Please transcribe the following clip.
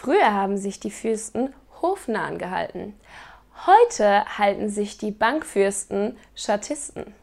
Früher haben sich die Fürsten hofnahen gehalten. Heute halten sich die Bankfürsten Schattisten.